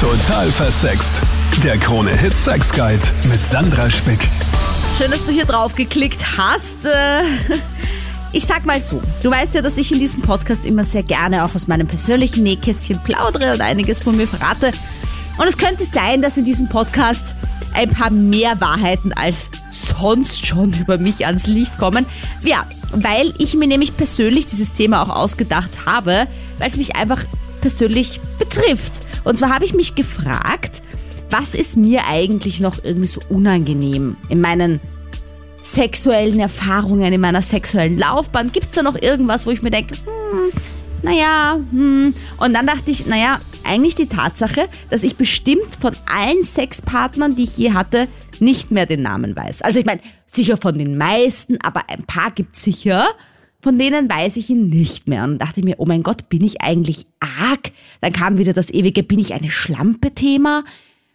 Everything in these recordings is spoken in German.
Total versext. Der Krone Hit Sex Guide mit Sandra Spick. Schön, dass du hier drauf geklickt hast. Äh, Ich sag mal so, du weißt ja, dass ich in diesem Podcast immer sehr gerne auch aus meinem persönlichen Nähkästchen plaudere und einiges von mir verrate. Und es könnte sein, dass in diesem Podcast ein paar mehr Wahrheiten als sonst schon über mich ans Licht kommen. Ja, weil ich mir nämlich persönlich dieses Thema auch ausgedacht habe, weil es mich einfach persönlich betrifft. Und zwar habe ich mich gefragt, was ist mir eigentlich noch irgendwie so unangenehm in meinen sexuellen Erfahrungen, in meiner sexuellen Laufbahn? Gibt es da noch irgendwas, wo ich mir denke, hm, naja, hm. Und dann dachte ich, naja, eigentlich die Tatsache, dass ich bestimmt von allen Sexpartnern, die ich je hatte, nicht mehr den Namen weiß. Also ich meine, sicher von den meisten, aber ein paar gibt's sicher. Von denen weiß ich ihn nicht mehr. Und dachte mir, oh mein Gott, bin ich eigentlich arg? Dann kam wieder das ewige, bin ich eine Schlampe-Thema?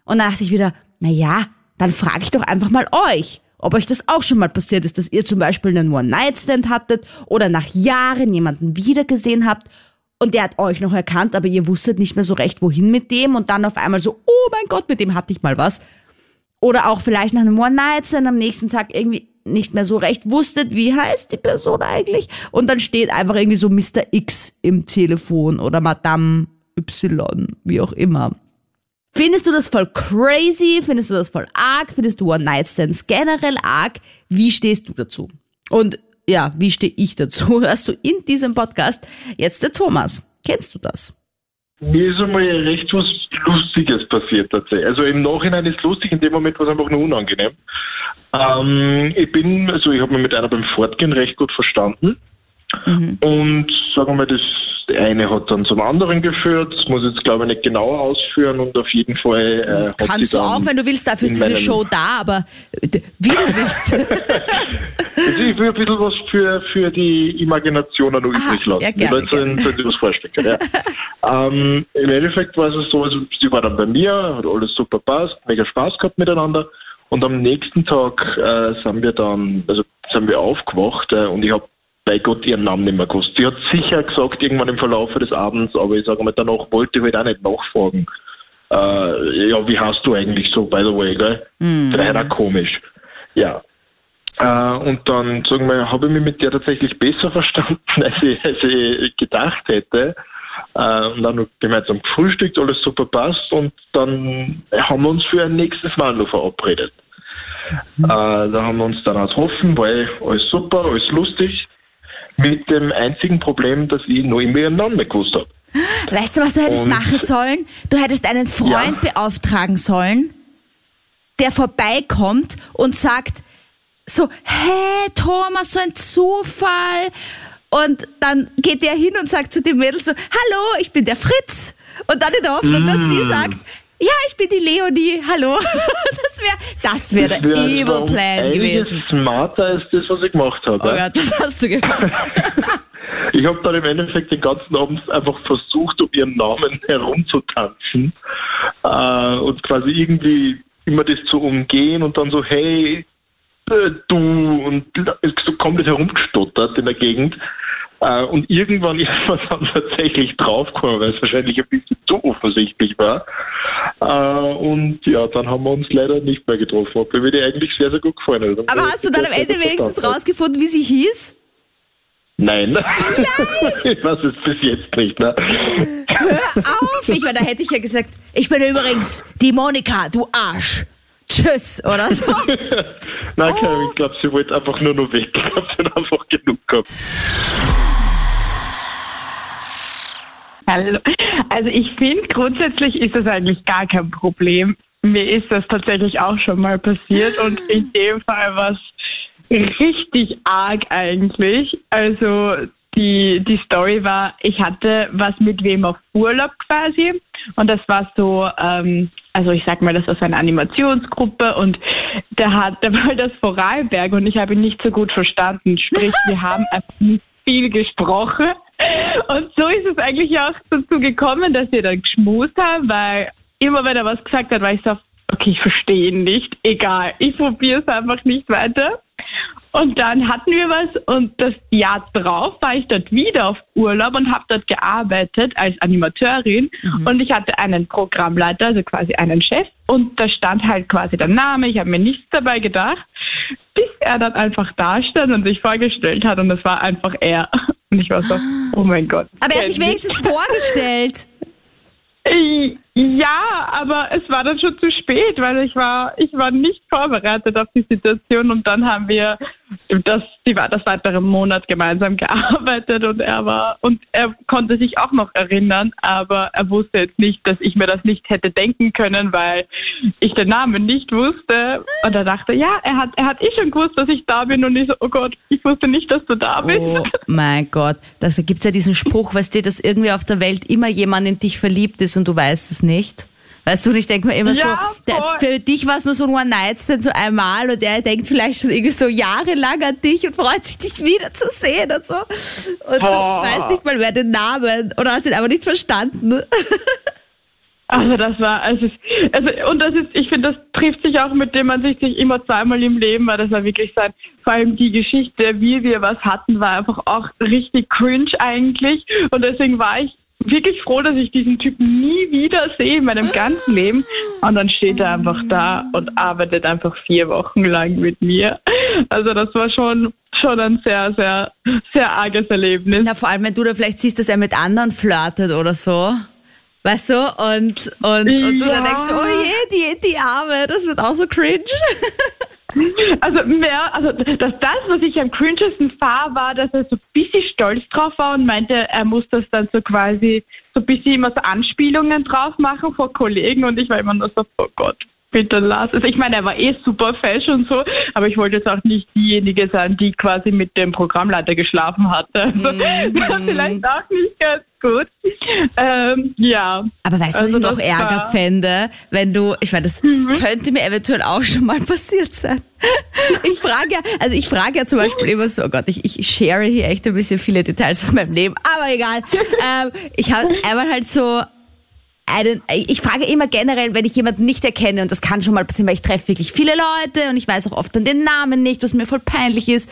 Und dann dachte ich wieder, naja, dann frage ich doch einfach mal euch ob euch das auch schon mal passiert ist, dass ihr zum Beispiel einen One-Night-Stand hattet oder nach Jahren jemanden wiedergesehen habt und der hat euch noch erkannt, aber ihr wusstet nicht mehr so recht, wohin mit dem und dann auf einmal so, oh mein Gott, mit dem hatte ich mal was. Oder auch vielleicht nach einem One-Night-Stand am nächsten Tag irgendwie nicht mehr so recht wusstet, wie heißt die Person eigentlich? Und dann steht einfach irgendwie so Mr. X im Telefon oder Madame Y, wie auch immer. Findest du das voll crazy? Findest du das voll arg? Findest du One-Night-Stands generell arg? Wie stehst du dazu? Und ja, wie stehe ich dazu? Hörst du in diesem Podcast jetzt der Thomas. Kennst du das? Mir ist einmal recht was Lustiges passiert tatsächlich. Also im Nachhinein ist lustig, in dem Moment war es einfach nur unangenehm. Ähm, ich bin, also ich habe mich mit einer beim Fortgehen recht gut verstanden. Mhm. Und sagen wir das eine hat dann zum anderen geführt, das muss ich jetzt glaube ich nicht genauer ausführen und auf jeden Fall äh, Kannst du auch, wenn du willst, dafür ist diese Show da, aber wie du willst. also ich will ein bisschen was für, für die Imagination noch übrig lassen. Ja, gerne, sich was vorstellen. Ja. ähm, Im Endeffekt war es so, also sie war dann bei mir, hat alles super passt, mega Spaß gehabt miteinander und am nächsten Tag äh, sind wir dann, also sind wir aufgewacht äh, und ich habe bei Gott ihren Namen nicht mehr gewusst. Sie hat sicher gesagt, irgendwann im Verlauf des Abends, aber ich sage mal, danach wollte ich halt auch nicht nachfragen. Äh, ja, wie hast du eigentlich so, by the way, gell? Mhm. War auch komisch. Ja. Äh, und dann, sagen wir, habe ich mich mit der tatsächlich besser verstanden, als ich, als ich gedacht hätte. Äh, und dann gemeinsam gefrühstückt, alles super passt und dann haben wir uns für ein nächstes Mal noch verabredet. Mhm. Äh, da haben wir uns dann aus Hoffen, weil alles super, alles lustig. Mit dem einzigen Problem, dass ich noch immer ihren Namen gewusst habe. Weißt du, was du hättest Und, machen sollen? Du hättest einen Freund ja. beauftragen sollen, der vorbeikommt und sagt so, hey Thomas, so ein Zufall. Und dann geht der hin und sagt zu dem Mädel so, hallo, ich bin der Fritz. Und dann in der Hoffnung, mm. dass sie mm. sagt, ja, ich bin die Leonie, hallo. Das wäre das wär der wär Evil Plan gewesen. smarter als das, was ich gemacht habe. Oh Gott, das hast du gemacht. ich habe dann im Endeffekt den ganzen Abend einfach versucht, um ihren Namen herumzutanzen äh, und quasi irgendwie immer das zu umgehen und dann so, hey, äh, du, und so komplett herumgestottert in der Gegend. Äh, und irgendwann ist man dann tatsächlich draufgekommen, weil es wahrscheinlich ein bisschen zu offensichtlich war. Äh, und ja, dann haben wir uns leider nicht mehr getroffen, obwohl mir die eigentlich sehr, sehr gut gefallen hat. Aber hast du dann am Ende wenigstens rausgefunden, wie sie hieß? Nein. Nein. ich weiß es bis jetzt nicht. Ne? Hör auf! Ich meine, da hätte ich ja gesagt, ich bin übrigens die Monika, du Arsch. Tschüss, oder so. Nein, oh. ich glaube, sie wollte einfach nur noch weg. Ich glaube, sie hat einfach genug gehabt. Hallo. Also ich finde, grundsätzlich ist das eigentlich gar kein Problem. Mir ist das tatsächlich auch schon mal passiert und in dem Fall war es richtig arg eigentlich. Also die, die Story war, ich hatte was mit wem auf Urlaub quasi und das war so, ähm, also ich sag mal, das war so eine Animationsgruppe und der hat, der war das Vorarlberg und ich habe ihn nicht so gut verstanden. Sprich, wir haben einfach nicht viel gesprochen und so ist es eigentlich auch dazu gekommen, dass wir dann geschmust haben, weil immer wenn er was gesagt hat, war ich so, okay, ich verstehe ihn nicht, egal, ich probiere es einfach nicht weiter. Und dann hatten wir was und das Jahr drauf war ich dort wieder auf Urlaub und habe dort gearbeitet als Animateurin mhm. und ich hatte einen Programmleiter, also quasi einen Chef und da stand halt quasi der Name, ich habe mir nichts dabei gedacht, bis er dann einfach da stand und sich vorgestellt hat und es war einfach er. Und ich war so, oh mein Gott. Aber er hat sich wenigstens vorgestellt. Ja, aber es war dann schon zu spät, weil ich war, ich war nicht vorbereitet auf die Situation und dann haben wir das, die, das weitere Monat gemeinsam gearbeitet und er war, und er konnte sich auch noch erinnern, aber er wusste jetzt nicht, dass ich mir das nicht hätte denken können, weil ich den Namen nicht wusste und er dachte, ja, er hat, er hat eh schon gewusst, dass ich da bin und ich so, oh Gott, ich wusste nicht, dass du da bist. Oh mein Gott, da gibt's ja diesen Spruch, weißt du, dass irgendwie auf der Welt immer jemand in dich verliebt ist und du weißt es nicht. Weißt du, ich denke mir immer ja, so, der, für dich war es nur so ein One-Night-Stand so einmal und der denkt vielleicht schon irgendwie so jahrelang an dich und freut sich, dich wiederzusehen und so. Und oh. du weißt nicht mal, wer den Namen oder hast ihn einfach nicht verstanden. Also das war, also, also und das ist, ich finde, das trifft sich auch mit dem man sich sich immer zweimal im Leben, weil das war wirklich sein, vor allem die Geschichte, wie wir was hatten, war einfach auch richtig cringe eigentlich und deswegen war ich wirklich froh, dass ich diesen Typen nie wieder sehe in meinem ganzen Leben. Und dann steht er einfach da und arbeitet einfach vier Wochen lang mit mir. Also das war schon schon ein sehr, sehr, sehr arges Erlebnis. Ja, vor allem, wenn du da vielleicht siehst, dass er mit anderen flirtet oder so. Weißt du? Und, und, und du dann denkst, oh je, die, die Arme, das wird auch so cringe. Also mehr, also das, das, was ich am cringesten fand, war, dass er so ein bisschen stolz drauf war und meinte, er muss das dann so quasi so ein bisschen immer so Anspielungen drauf machen vor Kollegen und ich war immer nur so, oh Gott, bitte lass es. Ich meine, er war eh super fesch und so, aber ich wollte jetzt auch nicht diejenige sein, die quasi mit dem Programmleiter geschlafen hatte. Also, mm. war vielleicht auch nicht ganz gut. Ähm, ja. Aber weißt du, was also ich noch Ärger war... fände, wenn du, ich meine, das mhm. könnte mir eventuell auch schon mal passiert sein. Ich frage ja, also ich frage ja zum Beispiel immer so, oh Gott, ich, ich share hier echt ein bisschen viele Details aus meinem Leben, aber egal. ähm, ich habe einmal halt so ich frage immer generell, wenn ich jemanden nicht erkenne, und das kann schon mal passieren, weil ich treffe wirklich viele Leute und ich weiß auch oft dann den Namen nicht, was mir voll peinlich ist.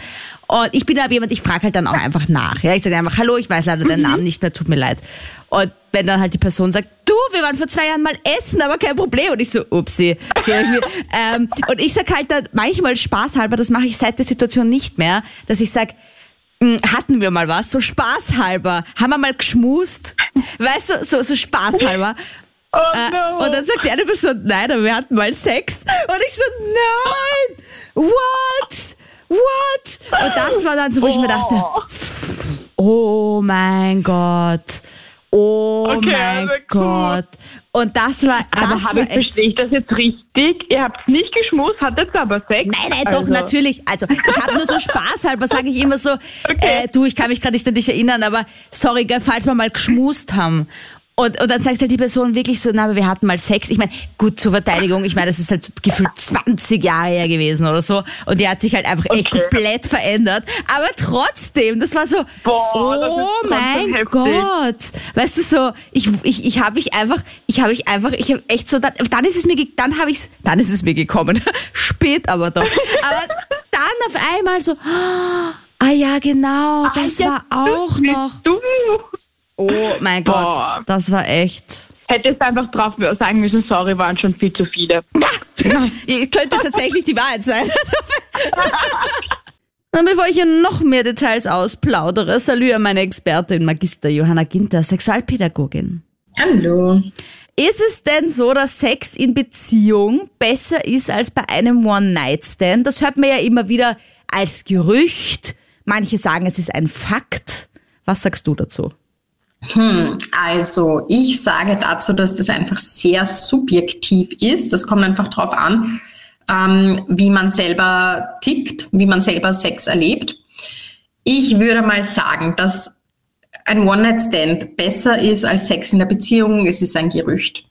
Und ich bin aber jemand, ich frage halt dann auch einfach nach. Ja, ich sage einfach, hallo, ich weiß leider deinen Namen nicht mehr, tut mir leid. Und wenn dann halt die Person sagt, du, wir waren vor zwei Jahren mal essen, aber kein Problem. Und ich so, upsi. So ähm, und ich sag halt dann manchmal spaßhalber, das mache ich seit der Situation nicht mehr, dass ich sag hm, hatten wir mal was, so spaßhalber, haben wir mal geschmust, weißt du, so, so spaßhalber. Oh äh, no. Und dann sagt die eine Person, nein, aber wir hatten mal Sex. Und ich so, nein, what? What? Und das war dann so, wo ich mir dachte, oh mein Gott. Oh okay, mein also Gott. Und das war, das aber war ich, verstehe ich das jetzt richtig? Ihr habt nicht geschmust, hattet aber Sex? Nein, nein, also. doch, natürlich. Also, ich hatte nur so Spaß halber, sage ich immer so, okay. äh, du, ich kann mich gerade nicht an dich erinnern, aber sorry, falls wir mal geschmust haben. Und, und dann sagt halt die Person wirklich so, na, aber wir hatten mal Sex. Ich meine, gut zur Verteidigung, ich meine, das ist halt gefühlt 20 Jahre her gewesen oder so. Und die hat sich halt einfach okay. echt komplett verändert. Aber trotzdem, das war so, Boah, oh mein Gott. Weißt du so, ich, ich, ich habe mich einfach, ich habe mich einfach, ich habe echt so, dann, dann ist es mir, dann habe ich's, dann ist es mir gekommen. Spät aber doch. Aber dann auf einmal so, ah ja, genau, das ah, war auch noch. Du. Oh mein Gott, Boah. das war echt. Hättest einfach drauf sagen müssen, sorry, waren schon viel zu viele. könnte tatsächlich die Wahrheit sein. Und bevor ich hier noch mehr Details ausplaudere, salü an meine Expertin Magister Johanna Ginter, Sexualpädagogin. Hallo. Ist es denn so, dass Sex in Beziehung besser ist als bei einem One-Night-Stand? Das hört man ja immer wieder als Gerücht. Manche sagen, es ist ein Fakt. Was sagst du dazu? Hm, also ich sage dazu, dass das einfach sehr subjektiv ist. Das kommt einfach darauf an, ähm, wie man selber tickt, wie man selber Sex erlebt. Ich würde mal sagen, dass ein One-Night-Stand besser ist als Sex in der Beziehung. Es ist ein Gerücht.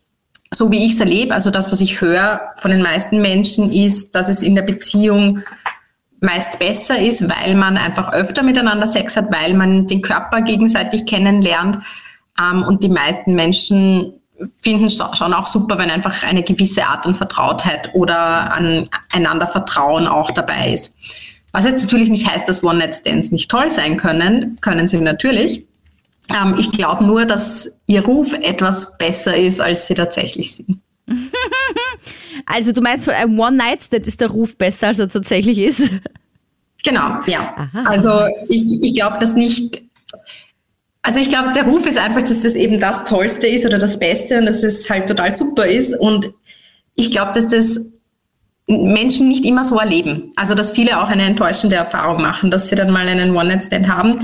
So wie ich es erlebe, also das, was ich höre von den meisten Menschen, ist, dass es in der Beziehung meist besser ist, weil man einfach öfter miteinander Sex hat, weil man den Körper gegenseitig kennenlernt. Ähm, und die meisten Menschen finden schon auch super, wenn einfach eine gewisse Art an Vertrautheit oder an einander Vertrauen auch dabei ist. Was jetzt natürlich nicht heißt, dass One-Night-Stands nicht toll sein können, können sie natürlich. Ähm, ich glaube nur, dass ihr Ruf etwas besser ist, als sie tatsächlich sind. also du meinst, von einem One-Night-Stand ist der Ruf besser, als er tatsächlich ist? Genau, ja. Aha. Also ich, ich glaube, dass nicht also ich glaube, der Ruf ist einfach, dass das eben das Tollste ist oder das Beste und dass es halt total super ist. Und ich glaube, dass das Menschen nicht immer so erleben. Also dass viele auch eine enttäuschende Erfahrung machen, dass sie dann mal einen One-Night-Stand haben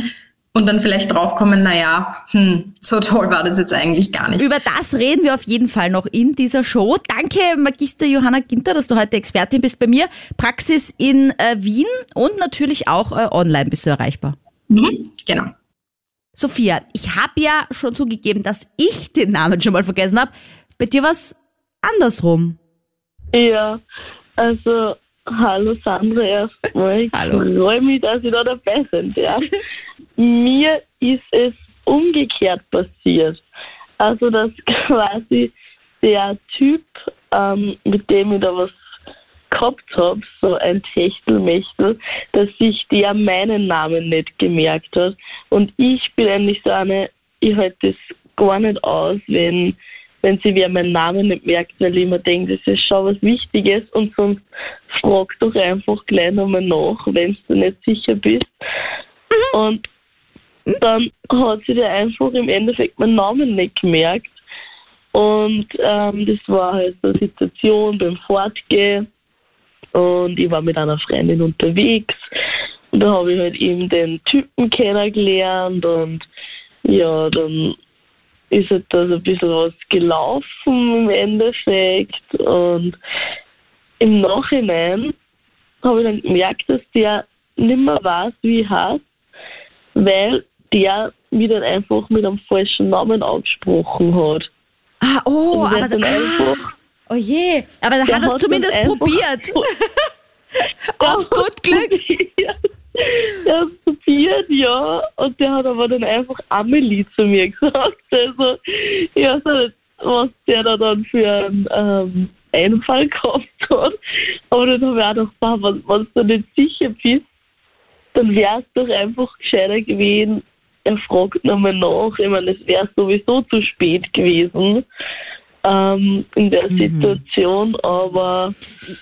und dann vielleicht draufkommen, naja, hm, so toll war das jetzt eigentlich gar nicht. Über das reden wir auf jeden Fall noch in dieser Show. Danke, Magister Johanna Ginter, dass du heute Expertin bist bei mir. Praxis in äh, Wien und natürlich auch äh, online bist du erreichbar. Mhm, genau. Sophia, ich habe ja schon zugegeben, dass ich den Namen schon mal vergessen habe. Bei dir war es andersrum. Ja, also hallo Sandra erstmal. Ich freue mich, dass ich da dabei bin. Ja. Mir ist es umgekehrt passiert. Also dass quasi der Typ, ähm, mit dem ich da was gehabt habe, so ein Techtelmechtel, dass sich der meinen Namen nicht gemerkt hat. Und ich bin eigentlich so eine, ich halte das gar nicht aus, wenn, wenn sie wer meinen Namen nicht merkt, weil ich mir denke, das ist schon was Wichtiges und sonst frag doch einfach gleich nochmal nach, wenn du nicht sicher bist. Und dann hat sie der einfach im Endeffekt meinen Namen nicht gemerkt. Und ähm, das war halt so eine Situation beim Fortgehen. Und ich war mit einer Freundin unterwegs. Und da habe ich halt eben den Typen kennengelernt. Und ja, dann ist halt da so ein bisschen was gelaufen im Endeffekt. Und im Nachhinein habe ich dann gemerkt, dass der nicht mehr weiß, wie ich heiße, weil der mich dann einfach mit einem falschen Namen angesprochen hat. Ah, oh, aber dann einfach Oh je, aber da hat er es zumindest probiert. Auf gut Glück. Er hat probiert, ja. Und der hat aber dann einfach Amelie zu mir gesagt. Also, ich weiß nicht, was der da dann für einen ähm, Einfall gehabt hat. Aber dann habe ich auch gedacht, wenn, wenn du nicht sicher bist, dann wäre es doch einfach gescheiter gewesen, er fragt nochmal nach. Ich meine, es wäre sowieso zu spät gewesen ähm, in der mhm. Situation, aber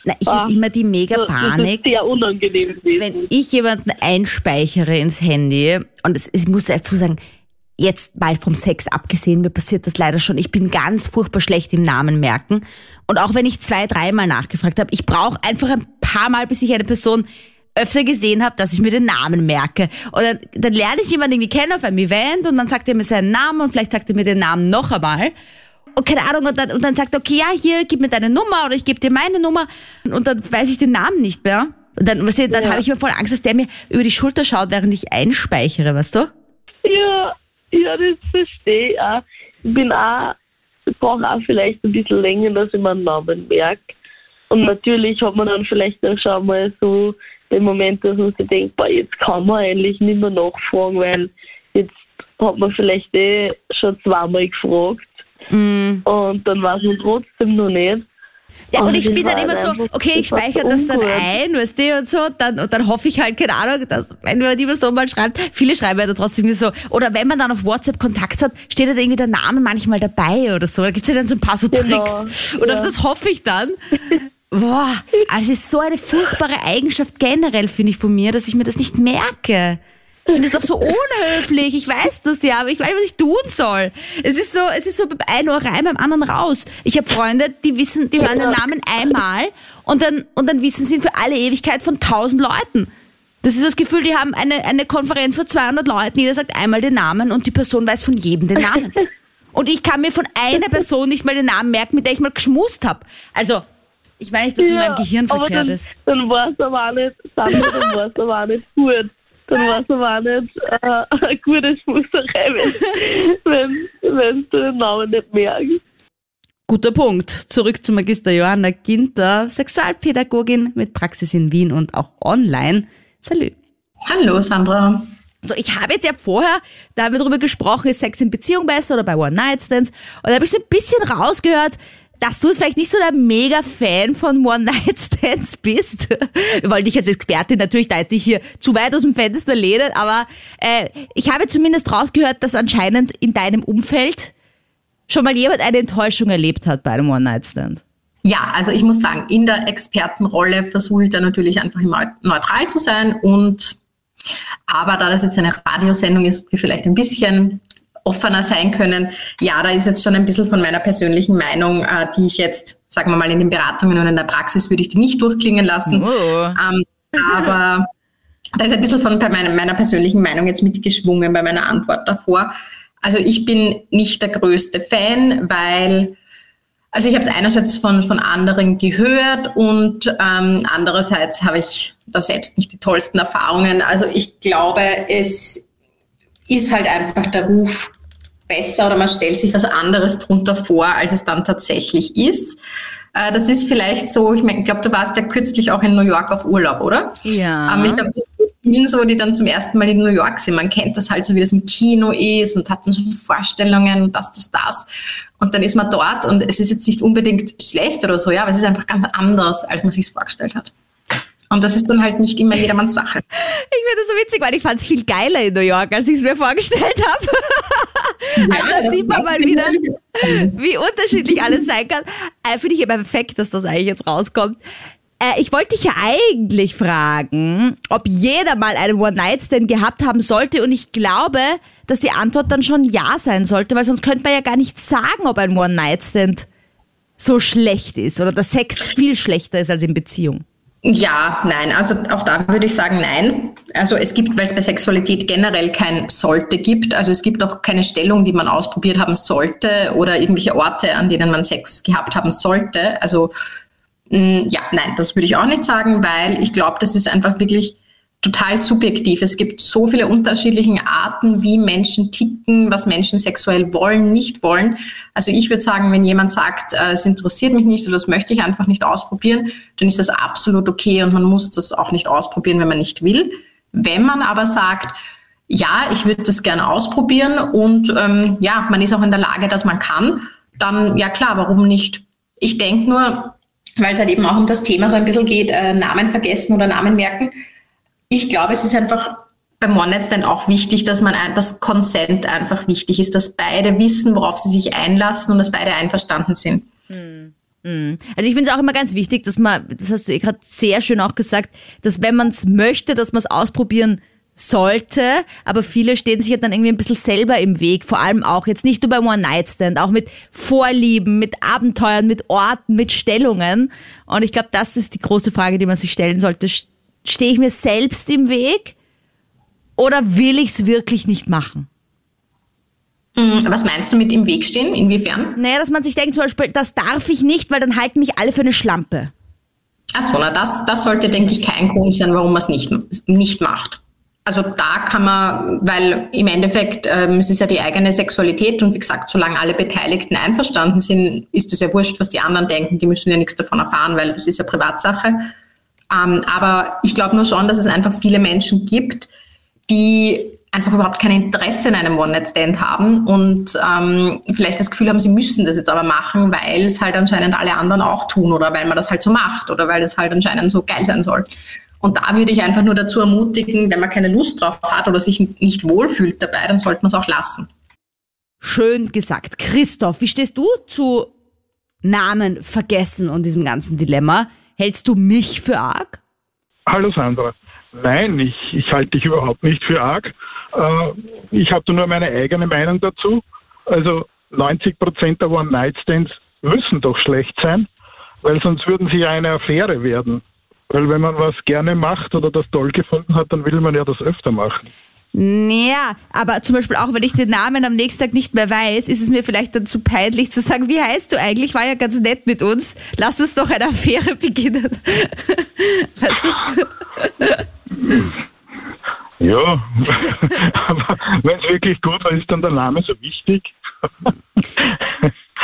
Na, ich habe ah, immer die mega Panik. Das ist sehr unangenehm gewesen. Wenn ich jemanden einspeichere ins Handy und es, ich muss dazu sagen, jetzt mal vom Sex abgesehen, mir passiert das leider schon. Ich bin ganz furchtbar schlecht im Namen merken. Und auch wenn ich zwei, dreimal nachgefragt habe, ich brauche einfach ein paar Mal, bis ich eine Person öfter gesehen habe, dass ich mir den Namen merke. Und dann, lerne ich jemanden irgendwie kennen auf einem Event und dann sagt er mir seinen Namen und vielleicht sagt er mir den Namen noch einmal und keine Ahnung, und dann, und dann sagt, okay, ja, hier, gib mir deine Nummer oder ich gebe dir meine Nummer und dann weiß ich den Namen nicht mehr. Und dann, weißt du, dann ja. habe ich mir voll Angst, dass der mir über die Schulter schaut, während ich einspeichere, weißt du? Ja, ja, das verstehe ich auch. Ich bin auch, ich brauche auch vielleicht ein bisschen länger, dass ich meinen Namen merke. Und natürlich hat man dann vielleicht auch schon mal so den Moment, dass man sich denkt, boah, jetzt kann man eigentlich nicht mehr nachfragen, weil jetzt hat man vielleicht eh schon zweimal gefragt Mm. Und dann war es mir trotzdem noch nicht. Ja, und, und ich bin dann immer so, okay, ich speichere das dann ein, weißt du, und so, dann, und dann hoffe ich halt, keine Ahnung, dass, wenn man die Person mal schreibt, viele schreiben ja da trotzdem so, oder wenn man dann auf WhatsApp Kontakt hat, steht da irgendwie der Name manchmal dabei oder so, da gibt's ja dann so ein paar so genau, Tricks, und ja. auf das hoffe ich dann. Boah, also es ist so eine furchtbare Eigenschaft generell, finde ich, von mir, dass ich mir das nicht merke. Ich finde es doch so unhöflich. Ich weiß das ja, aber ich weiß, was ich tun soll. Es ist so, es ist so beim einen Ohr rein, beim anderen raus. Ich habe Freunde, die wissen, die hören den Namen einmal und dann, und dann wissen sie ihn für alle Ewigkeit von tausend Leuten. Das ist das Gefühl, die haben eine, eine Konferenz vor 200 Leuten, jeder sagt einmal den Namen und die Person weiß von jedem den Namen. Und ich kann mir von einer Person nicht mal den Namen merken, mit der ich mal geschmust habe. Also, ich weiß nicht, was ja, mit meinem Gehirn verkehrt dann, ist. Dann war es aber auch nicht, Sandra, dann war es aber auch nicht gut dann war es aber auch nicht äh, eine gute Schmusserei, wenn, wenn du den Namen nicht merkst. Guter Punkt. Zurück zu Magister Johanna Ginter, Sexualpädagogin mit Praxis in Wien und auch online. Salü. Hallo Sandra. So, ich habe jetzt ja vorher, da haben wir darüber gesprochen, ist Sex in Beziehung besser oder bei One-Night-Stands? Und da habe ich so ein bisschen rausgehört, dass du jetzt vielleicht nicht so der Mega-Fan von One-Night-Stands bist. Wir wollen dich als Expertin natürlich da jetzt nicht hier zu weit aus dem Fenster lehnen, aber äh, ich habe zumindest rausgehört, dass anscheinend in deinem Umfeld schon mal jemand eine Enttäuschung erlebt hat bei einem One-Night-Stand. Ja, also ich muss sagen, in der Expertenrolle versuche ich da natürlich einfach immer neutral zu sein und aber da das jetzt eine Radiosendung ist, die vielleicht ein bisschen offener sein können. Ja, da ist jetzt schon ein bisschen von meiner persönlichen Meinung, äh, die ich jetzt, sagen wir mal, in den Beratungen und in der Praxis würde ich die nicht durchklingen lassen. Oh. Ähm, aber da ist ein bisschen von meiner, meiner persönlichen Meinung jetzt mitgeschwungen bei meiner Antwort davor. Also ich bin nicht der größte Fan, weil also ich habe es einerseits von, von anderen gehört und ähm, andererseits habe ich da selbst nicht die tollsten Erfahrungen. Also ich glaube, es ist halt einfach der Ruf besser oder man stellt sich was anderes drunter vor, als es dann tatsächlich ist. Äh, das ist vielleicht so, ich, mein, ich glaube, du warst ja kürzlich auch in New York auf Urlaub, oder? Ja. Ähm, ich glaube, das ist vielen so, die dann zum ersten Mal in New York sind. Man kennt das halt so, wie das im Kino ist und hat dann schon Vorstellungen und das, das, das. Und dann ist man dort und es ist jetzt nicht unbedingt schlecht oder so, ja, aber es ist einfach ganz anders, als man sich vorgestellt hat. Und das ist dann halt nicht immer jedermanns Sache. Ich finde das so witzig, weil ich fand es viel geiler in New York, als ich es mir vorgestellt habe. Ja, also da sieht man mal wieder, wie unterschiedlich alles sein kann. Äh, finde ich immer perfekt, dass das eigentlich jetzt rauskommt. Äh, ich wollte dich ja eigentlich fragen, ob jeder mal einen One-Night-Stand gehabt haben sollte. Und ich glaube, dass die Antwort dann schon ja sein sollte, weil sonst könnte man ja gar nicht sagen, ob ein One-Night-Stand so schlecht ist oder der Sex viel schlechter ist als in Beziehung. Ja, nein, also auch da würde ich sagen nein. Also es gibt, weil es bei Sexualität generell kein sollte gibt, also es gibt auch keine Stellung, die man ausprobiert haben sollte oder irgendwelche Orte, an denen man Sex gehabt haben sollte. Also mh, ja, nein, das würde ich auch nicht sagen, weil ich glaube, das ist einfach wirklich total subjektiv. Es gibt so viele unterschiedliche Arten, wie Menschen ticken, was Menschen sexuell wollen, nicht wollen. Also ich würde sagen, wenn jemand sagt, äh, es interessiert mich nicht oder das möchte ich einfach nicht ausprobieren, dann ist das absolut okay und man muss das auch nicht ausprobieren, wenn man nicht will. Wenn man aber sagt, ja, ich würde das gerne ausprobieren und ähm, ja, man ist auch in der Lage, dass man kann, dann ja klar, warum nicht? Ich denke nur, weil es halt eben auch um das Thema so ein bisschen geht, äh, Namen vergessen oder Namen merken ich glaube, es ist einfach beim One-Night-Stand auch wichtig, dass man das Consent einfach wichtig ist, dass beide wissen, worauf sie sich einlassen und dass beide einverstanden sind. Hm. hm. Also ich finde es auch immer ganz wichtig, dass man, das hast du eh gerade sehr schön auch gesagt, dass wenn man es möchte, dass man es ausprobieren sollte, aber viele stehen sich ja dann irgendwie ein bisschen selber im Weg, vor allem auch jetzt nicht nur beim One-Night-Stand, auch mit Vorlieben, mit Abenteuern, mit Orten, mit Stellungen. Und ich glaube, das ist die große Frage, die man sich stellen sollte stehe ich mir selbst im Weg oder will ich es wirklich nicht machen? Mm, was meinst du mit im Weg stehen? Inwiefern? Naja, dass man sich denkt, zum Beispiel, das darf ich nicht, weil dann halten mich alle für eine Schlampe. Achso, na das, das sollte, denke ich, kein Grund sein, warum man es nicht, nicht macht. Also da kann man, weil im Endeffekt, ähm, es ist ja die eigene Sexualität und wie gesagt, solange alle Beteiligten einverstanden sind, ist es ja wurscht, was die anderen denken. Die müssen ja nichts davon erfahren, weil es ist ja Privatsache. Ähm, aber ich glaube nur schon, dass es einfach viele Menschen gibt, die einfach überhaupt kein Interesse in einem One-Night-Stand haben und ähm, vielleicht das Gefühl haben, sie müssen das jetzt aber machen, weil es halt anscheinend alle anderen auch tun oder weil man das halt so macht oder weil das halt anscheinend so geil sein soll. Und da würde ich einfach nur dazu ermutigen, wenn man keine Lust drauf hat oder sich nicht wohlfühlt dabei, dann sollte man es auch lassen. Schön gesagt. Christoph, wie stehst du zu Namen vergessen und diesem ganzen Dilemma? Hältst du mich für arg? Hallo Sandra. Nein, ich, ich halte dich überhaupt nicht für arg. Äh, ich habe nur meine eigene Meinung dazu. Also 90 Prozent der One-Night-Stands müssen doch schlecht sein, weil sonst würden sie ja eine Affäre werden. Weil wenn man was gerne macht oder das toll gefunden hat, dann will man ja das öfter machen. Naja, aber zum Beispiel auch, wenn ich den Namen am nächsten Tag nicht mehr weiß, ist es mir vielleicht dann zu peinlich zu sagen, wie heißt du eigentlich? War ja ganz nett mit uns. Lass uns doch eine Affäre beginnen. weißt du? Ja, aber wenn es wirklich gut war, ist dann der Name so wichtig.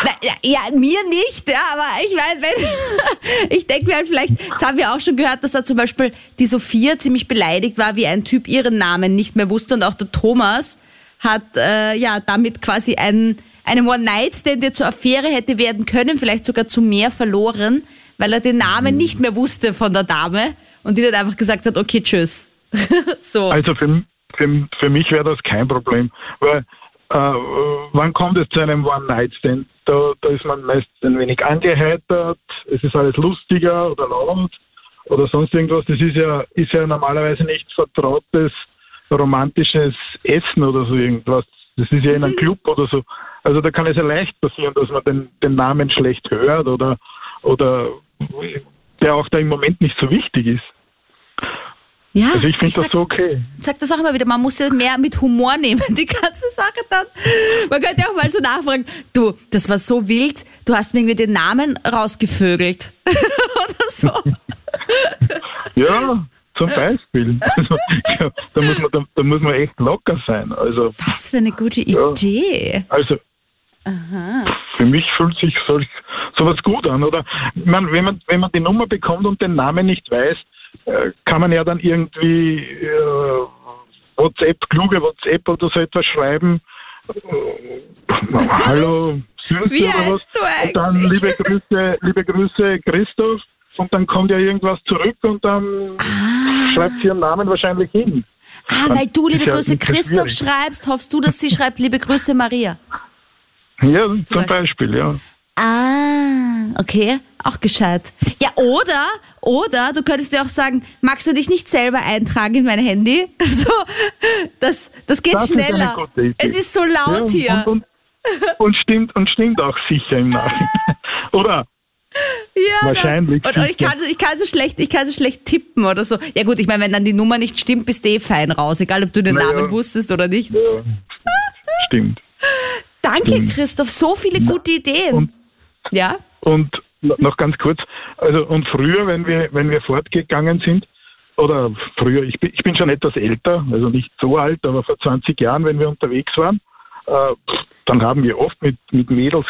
Na, ja, ja, mir nicht, ja, aber ich meine, wenn, ich denke mir halt vielleicht, jetzt haben wir auch schon gehört, dass da zum Beispiel die Sophia ziemlich beleidigt war, wie ein Typ ihren Namen nicht mehr wusste und auch der Thomas hat äh, ja damit quasi ein, einem One-Night-Stand, der zur Affäre hätte werden können, vielleicht sogar zu mehr verloren, weil er den Namen nicht mehr wusste von der Dame und die dann einfach gesagt hat, okay, tschüss. so. Also für, für, für mich wäre das kein Problem, weil äh, wann kommt es zu einem One-Night-Stand? Da, da ist man meist ein wenig angeheitert, es ist alles lustiger oder laut oder sonst irgendwas. Das ist ja, ist ja normalerweise nicht vertrautes, romantisches Essen oder so irgendwas. Das ist ja in einem Club oder so. Also da kann es ja leicht passieren, dass man den, den Namen schlecht hört oder, oder der auch da im Moment nicht so wichtig ist. Ja, also ich finde das so okay. Sag das auch immer wieder, man muss ja mehr mit Humor nehmen, die ganze Sache dann. Man könnte auch mal so nachfragen, du, das war so wild, du hast mir irgendwie den Namen rausgevögelt. Oder so. ja, zum Beispiel. Also, ja, da, muss man, da, da, muss man echt locker sein. Also, Was für eine gute Idee. Ja, also Aha. Für mich fühlt sich solch, sowas gut an, oder? Man, wenn, man, wenn man die Nummer bekommt und den Namen nicht weiß, äh, kann man ja dann irgendwie äh, WhatsApp, kluge WhatsApp oder so etwas schreiben. Äh, hallo, Süße Wie oder was? Du eigentlich? Und dann liebe Grüße, liebe Grüße, Christoph. Und dann kommt ja irgendwas zurück und dann ah. schreibt sie ihren Namen wahrscheinlich hin. Ah, dann weil du liebe Grüße Christoph schreibst, hoffst du, dass sie schreibt liebe Grüße Maria. Ja, zum, zum Beispiel. Beispiel, ja. Ah, okay, auch gescheit. Ja, oder, oder du könntest dir auch sagen, magst du dich nicht selber eintragen in mein Handy? So, das, das geht das schneller. Ist es ist so laut ja, hier. Und, und, und, stimmt, und stimmt auch sicher im Nachhinein. Oder? Ja, wahrscheinlich. Und, und, ich, kann, ich, kann so schlecht, ich kann so schlecht tippen oder so. Ja gut, ich meine, wenn dann die Nummer nicht stimmt, bist du eh fein raus, egal ob du den naja, Namen wusstest oder nicht. Ja, stimmt. Danke, stimmt. Christoph, so viele gute Ideen. Und ja. Und noch ganz kurz, also und früher, wenn wir, wenn wir fortgegangen sind, oder früher, ich bin, ich bin schon etwas älter, also nicht so alt, aber vor 20 Jahren, wenn wir unterwegs waren, äh, dann haben wir oft mit, mit Mädels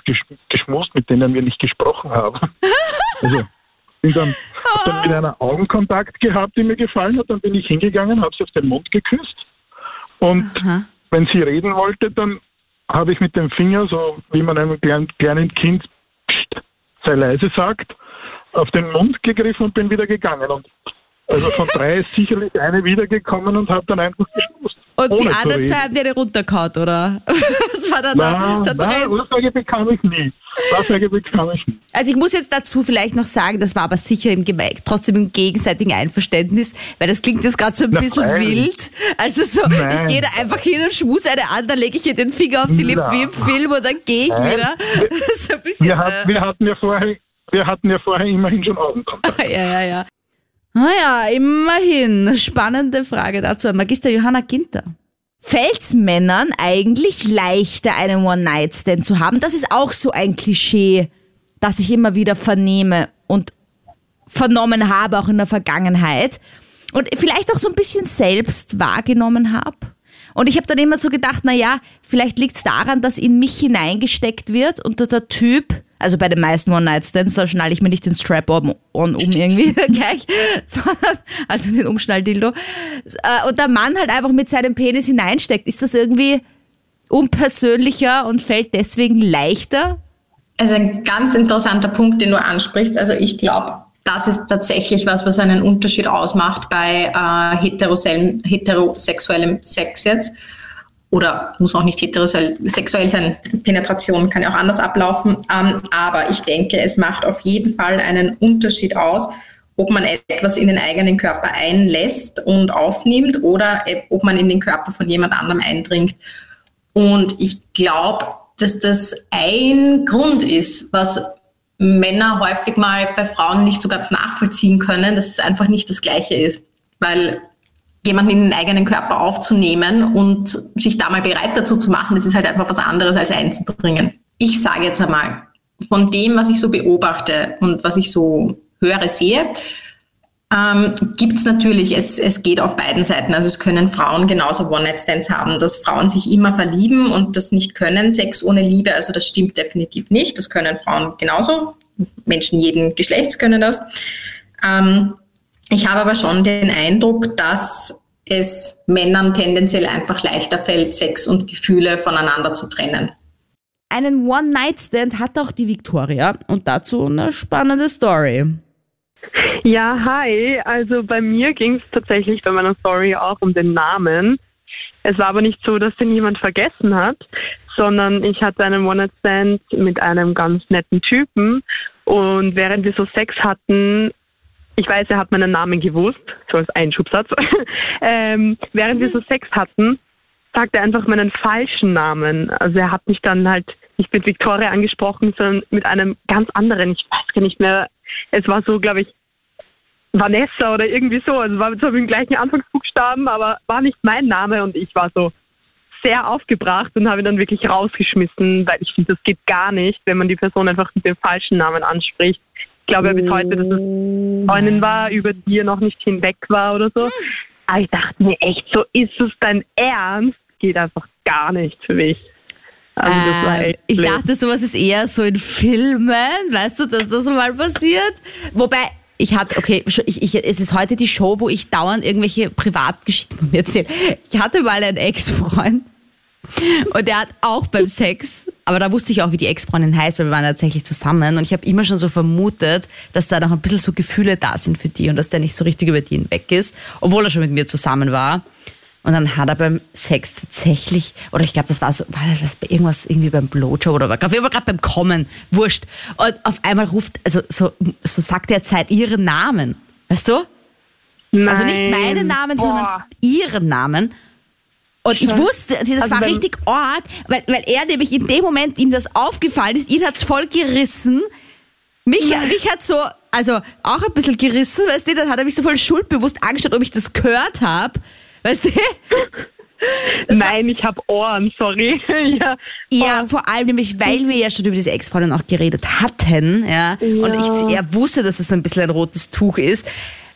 geschmust, mit denen wir nicht gesprochen haben. Also bin dann, hab dann mit einer Augenkontakt gehabt, die mir gefallen hat, dann bin ich hingegangen, habe sie auf den Mund geküsst und Aha. wenn sie reden wollte, dann habe ich mit dem Finger, so wie man einem kleinen, kleinen Kind sei leise sagt, auf den Mund gegriffen und bin wieder gegangen. Und also von drei ist sicherlich eine wiedergekommen und habe dann einfach geschmust. Und die anderen zwei haben dir runtergehauen, oder? Was war da nein, der, der nein, Ursache bekam ich nie. Ursache bekam ich nie. Also ich muss jetzt dazu vielleicht noch sagen, das war aber sicher im trotzdem im gegenseitigen Einverständnis, weil das klingt jetzt gerade so ein bisschen nein. wild. Also so, nein. ich gehe da einfach hin und schmus eine an, dann lege ich ihr den Finger auf die Lippen wie im Film und dann gehe ich wieder. so ein bisschen, wir, hat, äh, wir hatten ja vorher wir hatten ja vorher immerhin schon Augenkontakt. ja, ja, ja. Naja, ah immerhin. Spannende Frage dazu. Magister Johanna Ginter. Fällt's Männern eigentlich leichter, einen One-Night-Stand zu haben? Das ist auch so ein Klischee, das ich immer wieder vernehme und vernommen habe, auch in der Vergangenheit. Und vielleicht auch so ein bisschen selbst wahrgenommen habe. Und ich habe dann immer so gedacht, na ja, vielleicht liegt's daran, dass in mich hineingesteckt wird und der Typ also bei den meisten One-Night-Stands, da schnalle ich mir nicht den Strap-on um irgendwie gleich, sondern, also den Umschnalldildo. Äh, und der Mann halt einfach mit seinem Penis hineinsteckt. Ist das irgendwie unpersönlicher und fällt deswegen leichter? Also ein ganz interessanter Punkt, den du ansprichst. Also ich glaube, das ist tatsächlich was, was einen Unterschied ausmacht bei äh, heterosexuellem Sex jetzt oder muss auch nicht heterosexuell sein, Penetration kann ja auch anders ablaufen. Ähm, aber ich denke, es macht auf jeden Fall einen Unterschied aus, ob man etwas in den eigenen Körper einlässt und aufnimmt oder ob man in den Körper von jemand anderem eindringt. Und ich glaube, dass das ein Grund ist, was Männer häufig mal bei Frauen nicht so ganz nachvollziehen können, dass es einfach nicht das Gleiche ist. Weil jemanden in den eigenen Körper aufzunehmen und sich da mal bereit dazu zu machen, das ist halt einfach was anderes als einzudringen. Ich sage jetzt einmal, von dem, was ich so beobachte und was ich so höre, sehe, ähm, gibt es natürlich, es, es geht auf beiden Seiten. Also es können Frauen genauso One-Night-Stands haben, dass Frauen sich immer verlieben und das nicht können, Sex ohne Liebe, also das stimmt definitiv nicht. Das können Frauen genauso. Menschen jeden Geschlechts können das. Ähm, ich habe aber schon den Eindruck, dass es Männern tendenziell einfach leichter fällt, Sex und Gefühle voneinander zu trennen. einen One-Night-Stand hat auch die Victoria und dazu eine spannende Story. Ja, hi. Also bei mir ging es tatsächlich bei meiner Story auch um den Namen. Es war aber nicht so, dass den jemand vergessen hat, sondern ich hatte einen One-Night-Stand mit einem ganz netten Typen und während wir so Sex hatten, ich weiß, er hat meinen Namen gewusst, so als Einschubsatz, ähm, während wir so Sex hatten, sagt er einfach meinen falschen Namen. Also er hat mich dann halt nicht mit Victoria angesprochen, sondern mit einem ganz anderen. Ich weiß gar nicht mehr. Es war so, glaube ich, Vanessa oder irgendwie so. Also war zwar mit dem gleichen Anfangsbuchstaben, aber war nicht mein Name und ich war so sehr aufgebracht und habe ihn dann wirklich rausgeschmissen, weil ich finde, das geht gar nicht, wenn man die Person einfach mit dem falschen Namen anspricht. Ich glaube ja bis heute, dass es Freundin war, über die er noch nicht hinweg war oder so. Aber ich dachte mir echt, so ist es dein Ernst? Geht einfach gar nicht für mich. Also ähm, ich blöd. dachte, sowas ist eher so in Filmen, weißt du, dass das mal passiert. Wobei, ich hatte, okay, ich, ich, es ist heute die Show, wo ich dauernd irgendwelche Privatgeschichten von mir erzähle. Ich hatte mal einen Ex-Freund und der hat auch beim Sex, aber da wusste ich auch, wie die Ex-Freundin heißt, weil wir waren tatsächlich zusammen und ich habe immer schon so vermutet, dass da noch ein bisschen so Gefühle da sind für die und dass der nicht so richtig über die hinweg ist, obwohl er schon mit mir zusammen war. Und dann hat er beim Sex tatsächlich, oder ich glaube, das war so, war das irgendwas irgendwie beim Blowjob oder auf jeden Fall gerade beim Kommen, wurscht. Und auf einmal ruft, also so, so sagt er Zeit ihren Namen. Weißt du? Nein. Also nicht meinen Namen, Boah. sondern ihren Namen. Und ich wusste, das also war richtig arg, weil, weil er nämlich in dem Moment ihm das aufgefallen ist, ihn hat's voll gerissen. Mich, mich hat so, also auch ein bisschen gerissen, weißt du, dann hat er mich so voll schuldbewusst angeschaut, ob ich das gehört habe. Weißt du? Nein, ich habe Ohren, sorry. ja, ja, vor allem nämlich, weil wir ja schon über diese Ex-Freundin auch geredet hatten, ja, ja. und ich, er wusste, dass es so ein bisschen ein rotes Tuch ist.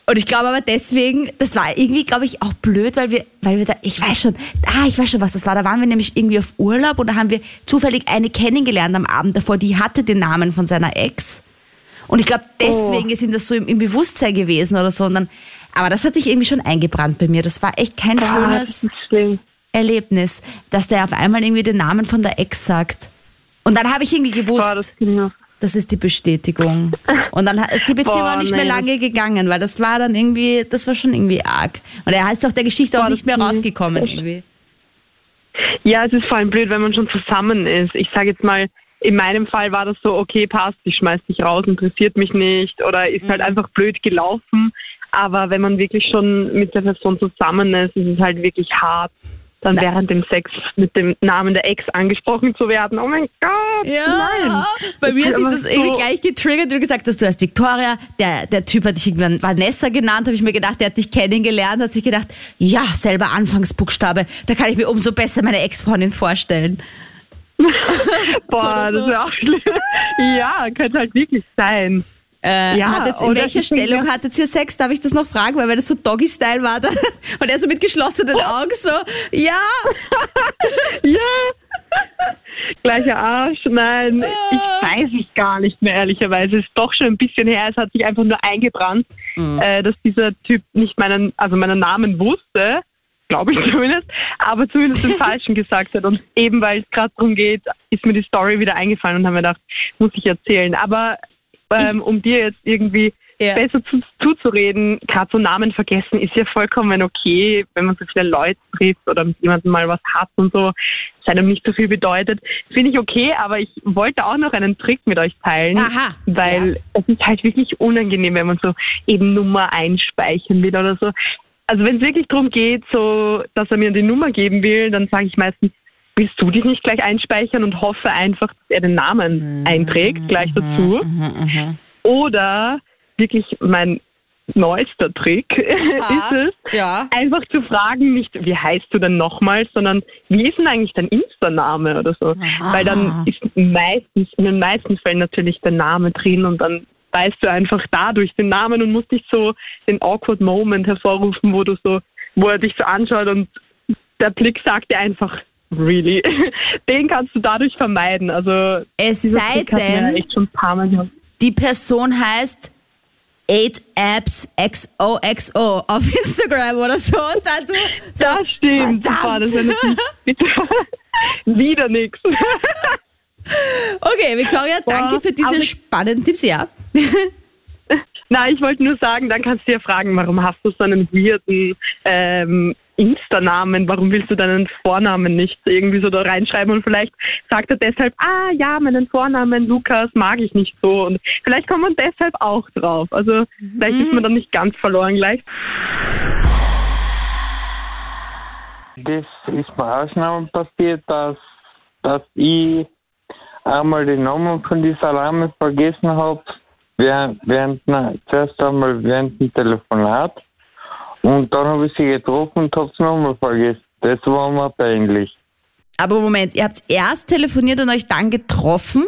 Und ich glaube aber deswegen, das war irgendwie, glaube ich, auch blöd, weil wir, weil wir da, ich weiß schon, ah, ich weiß schon, was das war. Da waren wir nämlich irgendwie auf Urlaub und da haben wir zufällig eine kennengelernt am Abend davor, die hatte den Namen von seiner Ex. Und ich glaube, deswegen oh. ist ihm das so im, im, Bewusstsein gewesen oder so. Und dann, aber das hat sich irgendwie schon eingebrannt bei mir. Das war echt kein oh, schönes Erlebnis, dass der auf einmal irgendwie den Namen von der Ex sagt. Und dann habe ich irgendwie gewusst, oh, das, das, ist die Bestätigung. Und dann ist die Beziehung Boah, auch nicht nee. mehr lange gegangen, weil das war dann irgendwie, das war schon irgendwie arg. Und er ist auch der Geschichte Boah, auch nicht mehr rausgekommen irgendwie. Ja, es ist vor allem blöd, wenn man schon zusammen ist. Ich sage jetzt mal, in meinem Fall war das so, okay, passt, ich schmeiß dich raus, interessiert mich nicht oder ist halt mhm. halt einfach blöd gelaufen. Aber wenn man wirklich schon mit der Person zusammen ist, ist es halt wirklich hart, dann nein. während dem Sex mit dem Namen der Ex angesprochen zu werden. Oh mein Gott, ja. nein. Bei mir hat sich das so irgendwie gleich getriggert, du gesagt hast, du heißt Victoria, der, der Typ hat dich irgendwann Vanessa genannt, habe ich mir gedacht, der hat dich kennengelernt, hat sich gedacht, ja, selber Anfangsbuchstabe, da kann ich mir umso besser meine Ex-Freundin vorstellen. Boah, so. das ist auch schlimm. Ja, könnte halt wirklich sein. Äh, ja, hattet, in welcher Stellung hattet ihr Sex? Darf ich das noch fragen? Weil, weil das so Doggy-Style war dann, und er so mit geschlossenen Augen so, ja. ja. Gleicher Arsch. Nein, ich ah. weiß es gar nicht mehr, ehrlicherweise. Es ist doch schon ein bisschen her. Es hat sich einfach nur eingebrannt, mhm. äh, dass dieser Typ nicht meinen, also meinen Namen wusste glaube ich zumindest, aber zumindest den Falschen gesagt hat. Und eben weil es gerade darum geht, ist mir die Story wieder eingefallen und haben mir gedacht, muss ich erzählen. Aber ähm, um dir jetzt irgendwie ja. besser zu, zuzureden, gerade so Namen vergessen ist ja vollkommen okay, wenn man so viele Leute trifft oder mit jemandem mal was hat und so, es einem nicht so viel bedeutet. Finde ich okay, aber ich wollte auch noch einen Trick mit euch teilen, Aha. weil ja. es ist halt wirklich unangenehm, wenn man so eben Nummer einspeichern will oder so also wenn es wirklich darum geht, so, dass er mir die Nummer geben will, dann sage ich meistens, willst du dich nicht gleich einspeichern und hoffe einfach, dass er den Namen mhm. einträgt, gleich mhm. dazu. Mhm. Oder wirklich mein neuester Trick ist es, ja. einfach zu fragen, nicht wie heißt du denn nochmal, sondern wie ist denn eigentlich dein Insta-Name oder so. Aha. Weil dann ist meistens, in den meisten Fällen natürlich der Name drin und dann weißt du einfach dadurch den Namen und musst nicht so den awkward Moment hervorrufen, wo du so, wo er dich so anschaut und der Blick sagt dir einfach, really. Den kannst du dadurch vermeiden. Also es sei denn, die Person heißt 8 Apps XOXO auf Instagram oder so und dann du so, Das stimmt. Verdammt. das wieder nichts. Okay, Victoria, danke für diese spannenden Tipps, ja. Na, ich wollte nur sagen, dann kannst du dir fragen, warum hast du so einen weirden ähm, Insta-Namen, warum willst du deinen Vornamen nicht irgendwie so da reinschreiben und vielleicht sagt er deshalb, ah ja, meinen Vornamen Lukas mag ich nicht so und vielleicht kommt man deshalb auch drauf. Also vielleicht mhm. ist man dann nicht ganz verloren gleich. Das ist mir auch schon passiert, dass, dass ich einmal den Namen von dieser Alarme vergessen habe, während, während zuerst einmal während dem Telefonat und dann habe ich sie getroffen und habe es nochmal vergessen. Das war mir peinlich. Aber Moment, ihr habt erst telefoniert und euch dann getroffen?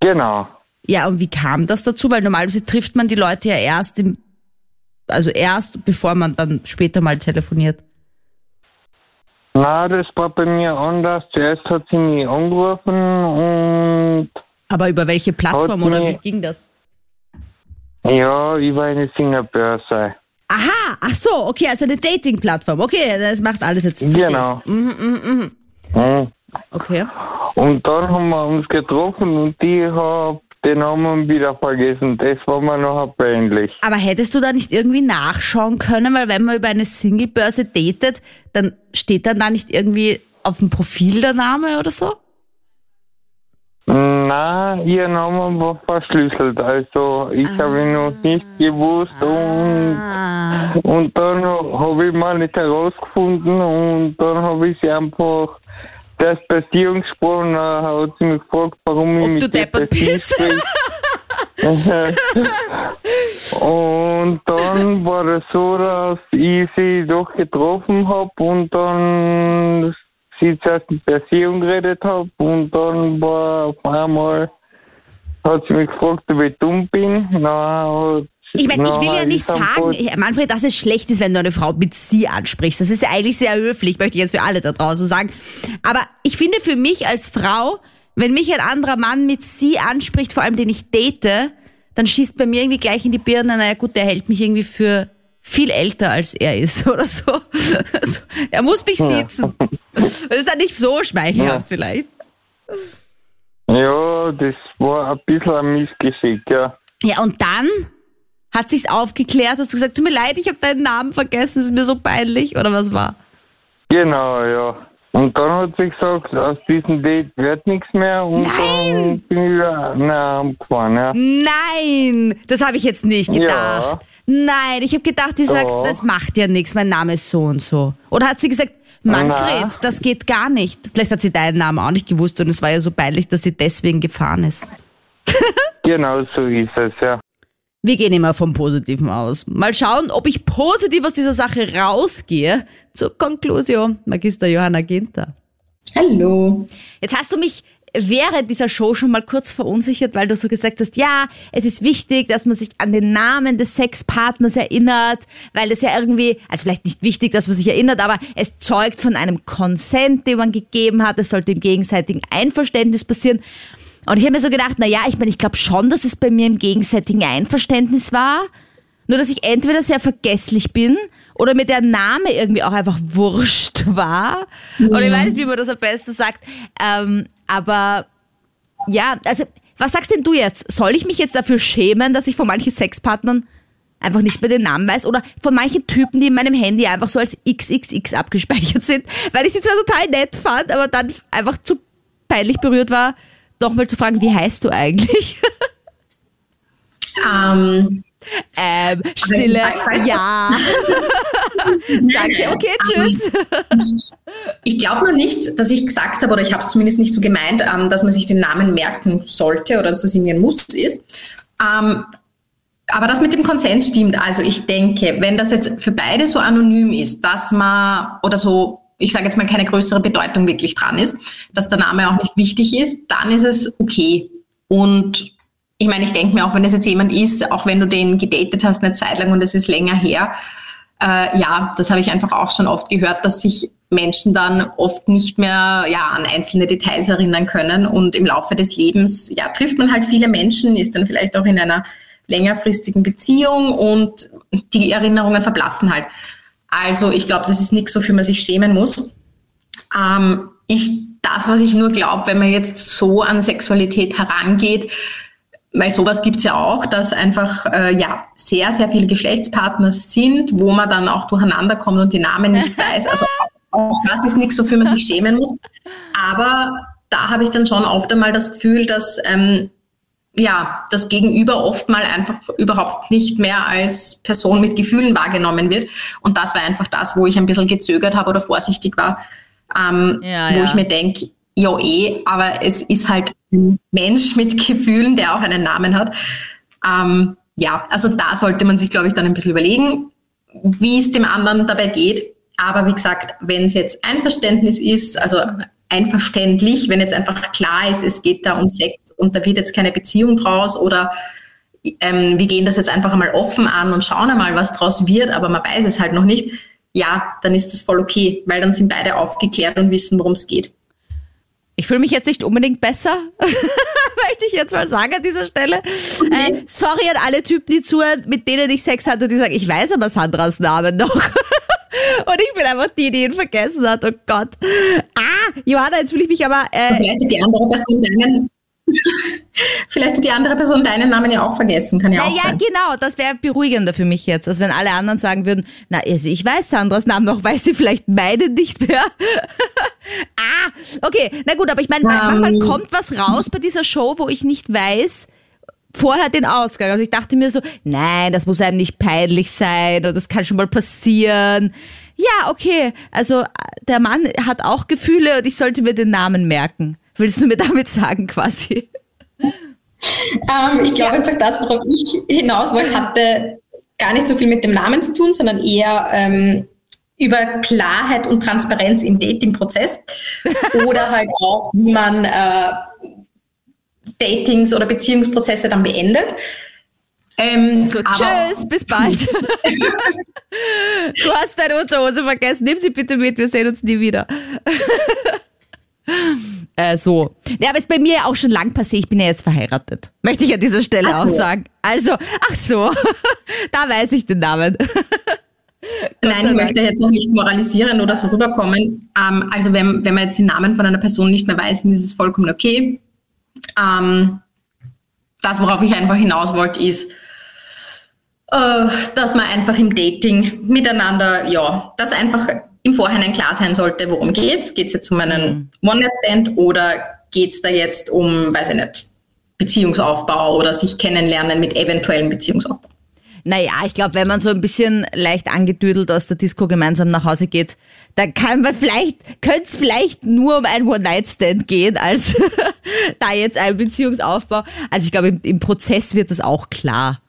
Genau. Ja, und wie kam das dazu? Weil normalerweise trifft man die Leute ja erst im, also erst, bevor man dann später mal telefoniert. Na, das war bei mir anders. Zuerst hat sie mich angerufen und. Aber über welche Plattform oder wie ging das? Ja, über eine Singerbörse. Aha, ach so, okay, also eine Dating-Plattform. Okay, das macht alles jetzt. Genau. Mhm, mhm, mhm. Mhm. Okay. Und dann haben wir uns getroffen und die hat den Namen wieder vergessen. Das war mir noch peinlich. Aber hättest du da nicht irgendwie nachschauen können? Weil wenn man über eine Singlebörse datet, dann steht dann da nicht irgendwie auf dem Profil der Name oder so? Na, ihr Name war verschlüsselt, also ich ah. habe ihn noch nicht gewusst ah. und, und dann habe ich mal nicht herausgefunden und dann habe ich sie einfach das Beziehung gesprochen, hat sie mich gefragt, warum ich Ob mit du deppert bist. und dann war es so, dass ich sie doch getroffen habe und dann zuerst mit Beziehung geredet habe und dann war auf einmal hat sie mich gefragt, ob ich dumm bin. Na, ich meine, ich will ja nicht sagen, Manfred, dass es schlecht ist, wenn du eine Frau mit sie ansprichst. Das ist ja eigentlich sehr höflich, möchte ich jetzt für alle da draußen sagen. Aber ich finde für mich als Frau, wenn mich ein anderer Mann mit sie anspricht, vor allem den ich date, dann schießt bei mir irgendwie gleich in die Birne, naja gut, der hält mich irgendwie für viel älter als er ist oder so. Also, er muss mich sitzen. Das ist dann nicht so schmeichelhaft ja. vielleicht. Ja, das war ein bisschen ein Missgeschick, ja. Ja, und dann hat sich's aufgeklärt, hast du gesagt, tut mir leid, ich habe deinen Namen vergessen, es ist mir so peinlich, oder was war? Genau, ja. Und dann hat sie gesagt, aus diesem Date wird nichts mehr und Nein! dann bin ich wieder nach gefahren, ja. Nein, das habe ich jetzt nicht gedacht. Ja. Nein, ich habe gedacht, die sagt, oh. das macht ja nichts, mein Name ist so und so. Oder hat sie gesagt, Manfred, Na. das geht gar nicht. Vielleicht hat sie deinen Namen auch nicht gewusst und es war ja so peinlich, dass sie deswegen gefahren ist. genau so ist es, ja. Wir gehen immer vom Positiven aus. Mal schauen, ob ich positiv aus dieser Sache rausgehe. Zur Konklusion, Magister Johanna Ginter. Hallo. Jetzt hast du mich während dieser Show schon mal kurz verunsichert, weil du so gesagt hast, ja, es ist wichtig, dass man sich an den Namen des Sexpartners erinnert, weil es ja irgendwie, also vielleicht nicht wichtig, dass man sich erinnert, aber es zeugt von einem Konsent, den man gegeben hat, es sollte im gegenseitigen Einverständnis passieren. Und ich habe mir so gedacht, na ja, ich meine, ich glaube schon, dass es bei mir im gegenseitigen Einverständnis war, nur dass ich entweder sehr vergesslich bin oder mir der Name irgendwie auch einfach wurscht war. Mhm. Oder ich weiß nicht, wie man das am besten sagt. Ähm, aber ja, also was sagst denn du jetzt? Soll ich mich jetzt dafür schämen, dass ich von manchen Sexpartnern einfach nicht mehr den Namen weiß oder von manchen Typen, die in meinem Handy einfach so als XXX abgespeichert sind, weil ich sie zwar total nett fand, aber dann einfach zu peinlich berührt war, nochmal zu fragen, wie heißt du eigentlich? Ähm, ähm, Stille, ja. Danke, okay, tschüss. ich glaube nur nicht, dass ich gesagt habe, oder ich habe es zumindest nicht so gemeint, ähm, dass man sich den Namen merken sollte oder dass das irgendwie ein Muss ist. Ähm, aber das mit dem Konsens stimmt. Also ich denke, wenn das jetzt für beide so anonym ist, dass man oder so, ich sage jetzt mal, keine größere Bedeutung wirklich dran ist, dass der Name auch nicht wichtig ist, dann ist es okay. Und ich meine, ich denke mir auch, wenn es jetzt jemand ist, auch wenn du den gedatet hast eine Zeit lang und es ist länger her, äh, ja, das habe ich einfach auch schon oft gehört, dass sich Menschen dann oft nicht mehr ja, an einzelne Details erinnern können und im Laufe des Lebens ja, trifft man halt viele Menschen, ist dann vielleicht auch in einer längerfristigen Beziehung und die Erinnerungen verblassen halt. Also ich glaube, das ist nichts, wofür man sich schämen muss. Ähm, ich das, was ich nur glaube, wenn man jetzt so an Sexualität herangeht, weil sowas gibt's ja auch, dass einfach äh, ja sehr, sehr viele Geschlechtspartner sind, wo man dann auch durcheinander kommt und die Namen nicht weiß. Also auch das ist nichts, wofür man sich schämen muss. Aber da habe ich dann schon oft einmal das Gefühl, dass ähm, ja, das Gegenüber oft mal einfach überhaupt nicht mehr als Person mit Gefühlen wahrgenommen wird. Und das war einfach das, wo ich ein bisschen gezögert habe oder vorsichtig war, ähm, ja, wo ja. ich mir denke, ja eh, aber es ist halt ein Mensch mit Gefühlen, der auch einen Namen hat. Ähm, ja, also da sollte man sich, glaube ich, dann ein bisschen überlegen, wie es dem anderen dabei geht. Aber wie gesagt, wenn es jetzt Einverständnis ist, also einverständlich, wenn jetzt einfach klar ist, es geht da um Sex und da wird jetzt keine Beziehung draus oder ähm, wir gehen das jetzt einfach einmal offen an und schauen einmal, was draus wird, aber man weiß es halt noch nicht, ja, dann ist das voll okay, weil dann sind beide aufgeklärt und wissen, worum es geht. Ich fühle mich jetzt nicht unbedingt besser, möchte ich jetzt mal sagen an dieser Stelle. Okay. Äh, sorry an alle Typen, die zuhören, mit denen ich Sex hatte und die sagen, ich weiß aber Sandras Namen noch. Und ich bin einfach die, die ihn vergessen hat. Oh Gott. Ah, Johanna, jetzt will ich mich aber. Äh, vielleicht die andere Person deinen. Vielleicht hat die andere Person deinen Namen ja auch vergessen, kann ja na, auch ja, sein. Ja, genau, das wäre beruhigender für mich jetzt, als wenn alle anderen sagen würden, na, also ich weiß Sandras Namen noch, weiß sie vielleicht meinen nicht mehr. ah, okay, na gut, aber ich meine, um, manchmal ähm. kommt was raus bei dieser Show, wo ich nicht weiß, vorher den Ausgang. Also ich dachte mir so, nein, das muss einem nicht peinlich sein oder das kann schon mal passieren. Ja, okay. Also der Mann hat auch Gefühle und ich sollte mir den Namen merken. Willst du mir damit sagen quasi? Ähm, ich glaube einfach, das, worauf ich hinaus wollte, hatte gar nicht so viel mit dem Namen zu tun, sondern eher ähm, über Klarheit und Transparenz im Dating-Prozess oder halt auch, wie man äh, Datings oder Beziehungsprozesse dann beendet. Ähm, so, tschüss, bis bald. du hast deine Unterhose vergessen, nimm sie bitte mit, wir sehen uns nie wieder. äh, so. Ja, aber ist bei mir auch schon lang passiert, ich bin ja jetzt verheiratet. Möchte ich an dieser Stelle so. auch sagen. Also, ach so, da weiß ich den Namen. Nein, ich möchte jetzt noch nicht moralisieren oder so rüberkommen. Ähm, also wenn, wenn man jetzt den Namen von einer Person nicht mehr weiß, dann ist es vollkommen okay. Ähm, das, worauf ich einfach hinaus wollte, ist, äh, dass man einfach im Dating miteinander, ja, dass einfach im Vorhinein klar sein sollte, worum geht's. Geht es jetzt um einen mhm. One-Night-Stand oder geht es da jetzt um, weiß ich nicht, Beziehungsaufbau oder sich kennenlernen mit eventuellem Beziehungsaufbau? Naja, ich glaube, wenn man so ein bisschen leicht angedüdelt aus der Disco gemeinsam nach Hause geht, dann kann man vielleicht, könnte es vielleicht nur um ein One-Night-Stand gehen, als da jetzt ein Beziehungsaufbau. Also ich glaube, im, im, Prozess wird das auch klar,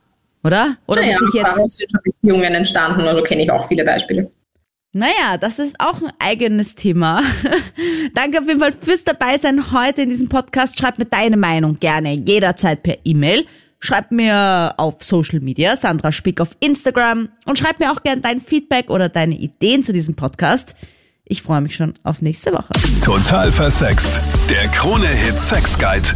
oder? Oder naja, muss ich jetzt... sind schon Beziehungen entstanden, also kenne ich auch viele Beispiele. Naja, das ist auch ein eigenes Thema. Danke auf jeden Fall fürs Dabeisein heute in diesem Podcast. Schreib mir deine Meinung gerne jederzeit per E-Mail Schreib mir auf Social Media, Sandra Spick auf Instagram und schreib mir auch gern dein Feedback oder deine Ideen zu diesem Podcast. Ich freue mich schon auf nächste Woche. Total versext. Der Krone-Hit Sex Guide.